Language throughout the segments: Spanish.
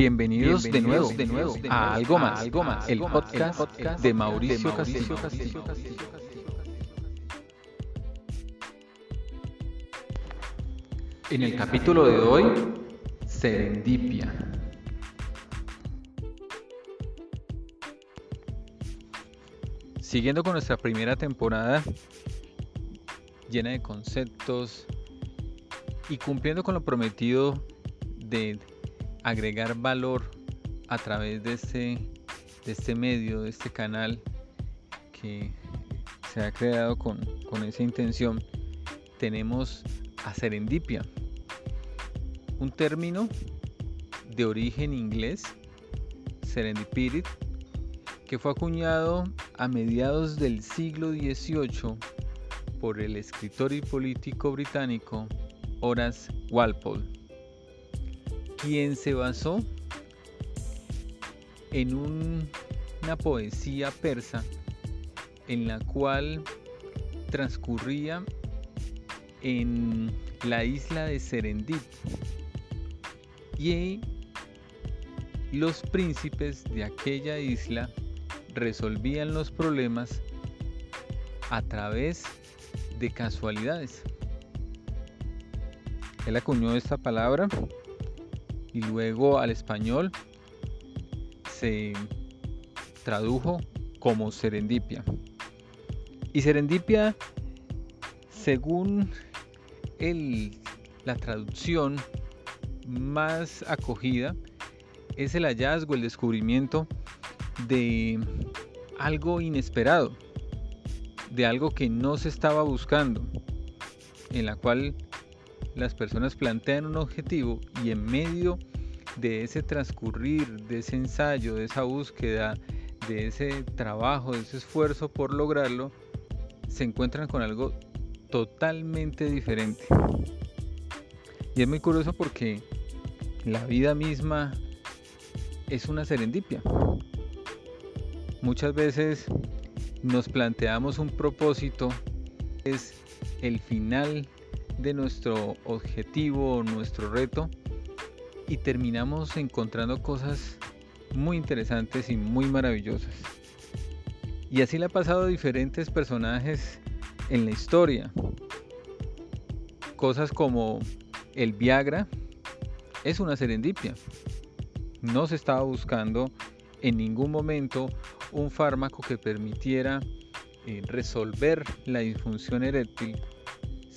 Bienvenidos, de nuevo, de nuevo, a Algo Más, algo más el, podcast de Mauricio, Castillo. En el capítulo de hoy, Serendipia. Siguiendo con nuestra primera temporada, llena de conceptos y cumpliendo con lo prometido de agregar valor a través de este, de este medio, de este canal que se ha creado con, con esa intención, tenemos a serendipia, un término de origen inglés, serendipity, que fue acuñado a mediados del siglo XVIII por el escritor y político británico Horace Walpole quien se basó en una poesía persa en la cual transcurría en la isla de Serendip y los príncipes de aquella isla resolvían los problemas a través de casualidades. Él acuñó esta palabra y luego al español se tradujo como serendipia. Y serendipia, según el, la traducción más acogida, es el hallazgo, el descubrimiento de algo inesperado, de algo que no se estaba buscando, en la cual las personas plantean un objetivo y en medio de ese transcurrir, de ese ensayo, de esa búsqueda, de ese trabajo, de ese esfuerzo por lograrlo, se encuentran con algo totalmente diferente. Y es muy curioso porque la vida misma es una serendipia. Muchas veces nos planteamos un propósito, es el final de nuestro objetivo, nuestro reto y terminamos encontrando cosas muy interesantes y muy maravillosas. Y así le ha pasado a diferentes personajes en la historia. Cosas como el Viagra es una serendipia. No se estaba buscando en ningún momento un fármaco que permitiera eh, resolver la disfunción eréctil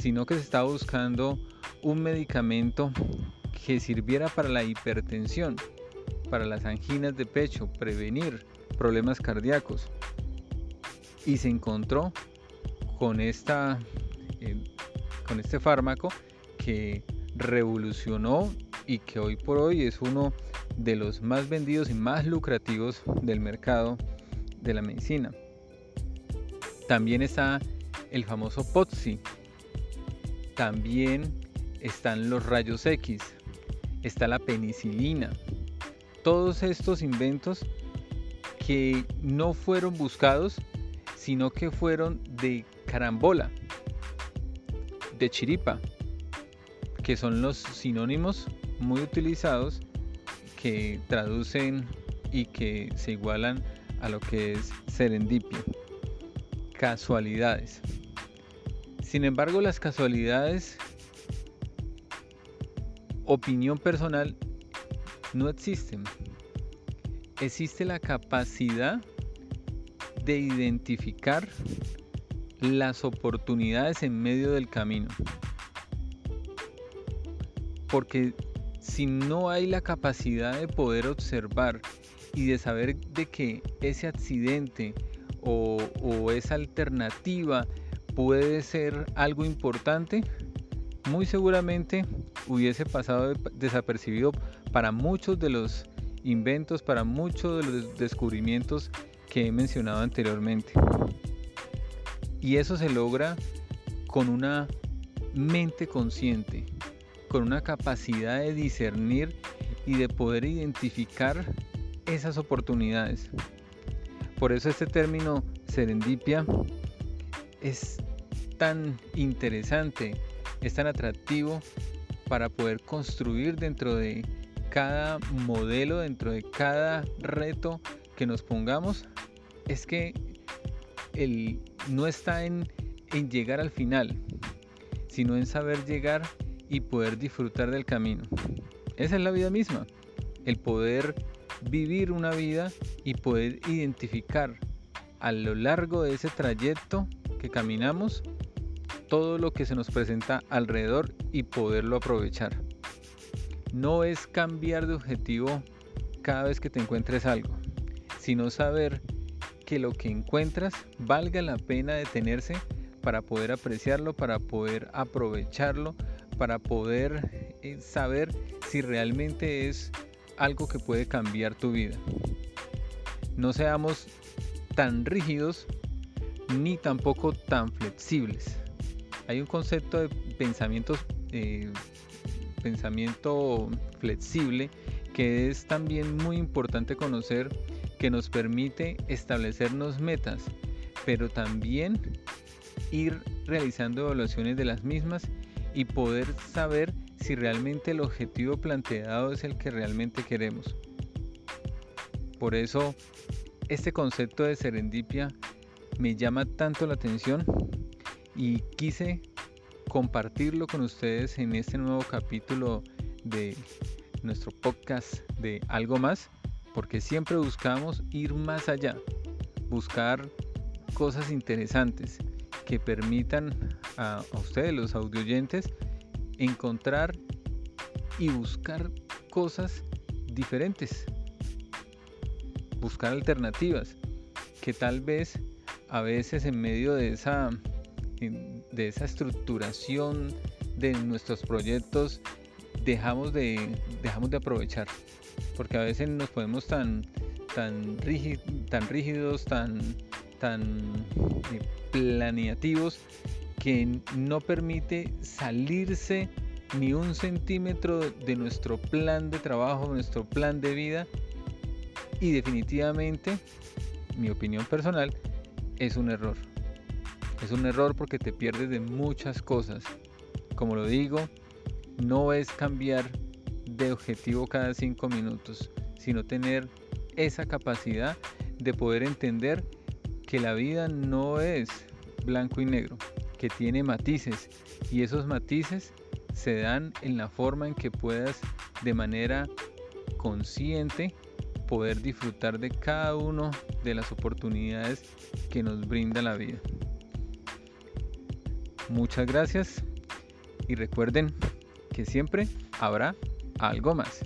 sino que se estaba buscando un medicamento que sirviera para la hipertensión, para las anginas de pecho, prevenir problemas cardíacos. Y se encontró con, esta, eh, con este fármaco que revolucionó y que hoy por hoy es uno de los más vendidos y más lucrativos del mercado de la medicina. También está el famoso POTSI, también están los rayos X, está la penicilina. Todos estos inventos que no fueron buscados, sino que fueron de carambola, de chiripa, que son los sinónimos muy utilizados que traducen y que se igualan a lo que es serendipia, casualidades. Sin embargo, las casualidades, opinión personal, no existen. Existe la capacidad de identificar las oportunidades en medio del camino. Porque si no hay la capacidad de poder observar y de saber de que ese accidente o, o esa alternativa puede ser algo importante, muy seguramente hubiese pasado desapercibido para muchos de los inventos, para muchos de los descubrimientos que he mencionado anteriormente. Y eso se logra con una mente consciente, con una capacidad de discernir y de poder identificar esas oportunidades. Por eso este término serendipia es tan interesante, es tan atractivo para poder construir dentro de cada modelo, dentro de cada reto que nos pongamos, es que el, no está en, en llegar al final, sino en saber llegar y poder disfrutar del camino. Esa es la vida misma, el poder vivir una vida y poder identificar a lo largo de ese trayecto que caminamos todo lo que se nos presenta alrededor y poderlo aprovechar. No es cambiar de objetivo cada vez que te encuentres algo, sino saber que lo que encuentras valga la pena detenerse para poder apreciarlo, para poder aprovecharlo, para poder eh, saber si realmente es algo que puede cambiar tu vida. No seamos tan rígidos ni tampoco tan flexibles. Hay un concepto de pensamientos, eh, pensamiento flexible que es también muy importante conocer que nos permite establecernos metas, pero también ir realizando evaluaciones de las mismas y poder saber si realmente el objetivo planteado es el que realmente queremos. Por eso, este concepto de serendipia me llama tanto la atención y quise compartirlo con ustedes en este nuevo capítulo de nuestro podcast de algo más, porque siempre buscamos ir más allá, buscar cosas interesantes que permitan a, ustedes, los audioyentes, encontrar y buscar cosas diferentes, buscar alternativas que tal vez a veces en medio de esa, de esa estructuración de nuestros proyectos dejamos de, dejamos de aprovechar. Porque a veces nos podemos tan, tan, tan rígidos, tan, tan eh, planeativos, que no permite salirse ni un centímetro de nuestro plan de trabajo, nuestro plan de vida. Y definitivamente, mi opinión personal, es un error. Es un error porque te pierdes de muchas cosas. Como lo digo, no es cambiar de objetivo cada cinco minutos, sino tener esa capacidad de poder entender que la vida no es blanco y negro, que tiene matices y esos matices se dan en la forma en que puedas de manera consciente poder disfrutar de cada una de las oportunidades que nos brinda la vida. Muchas gracias y recuerden que siempre habrá algo más.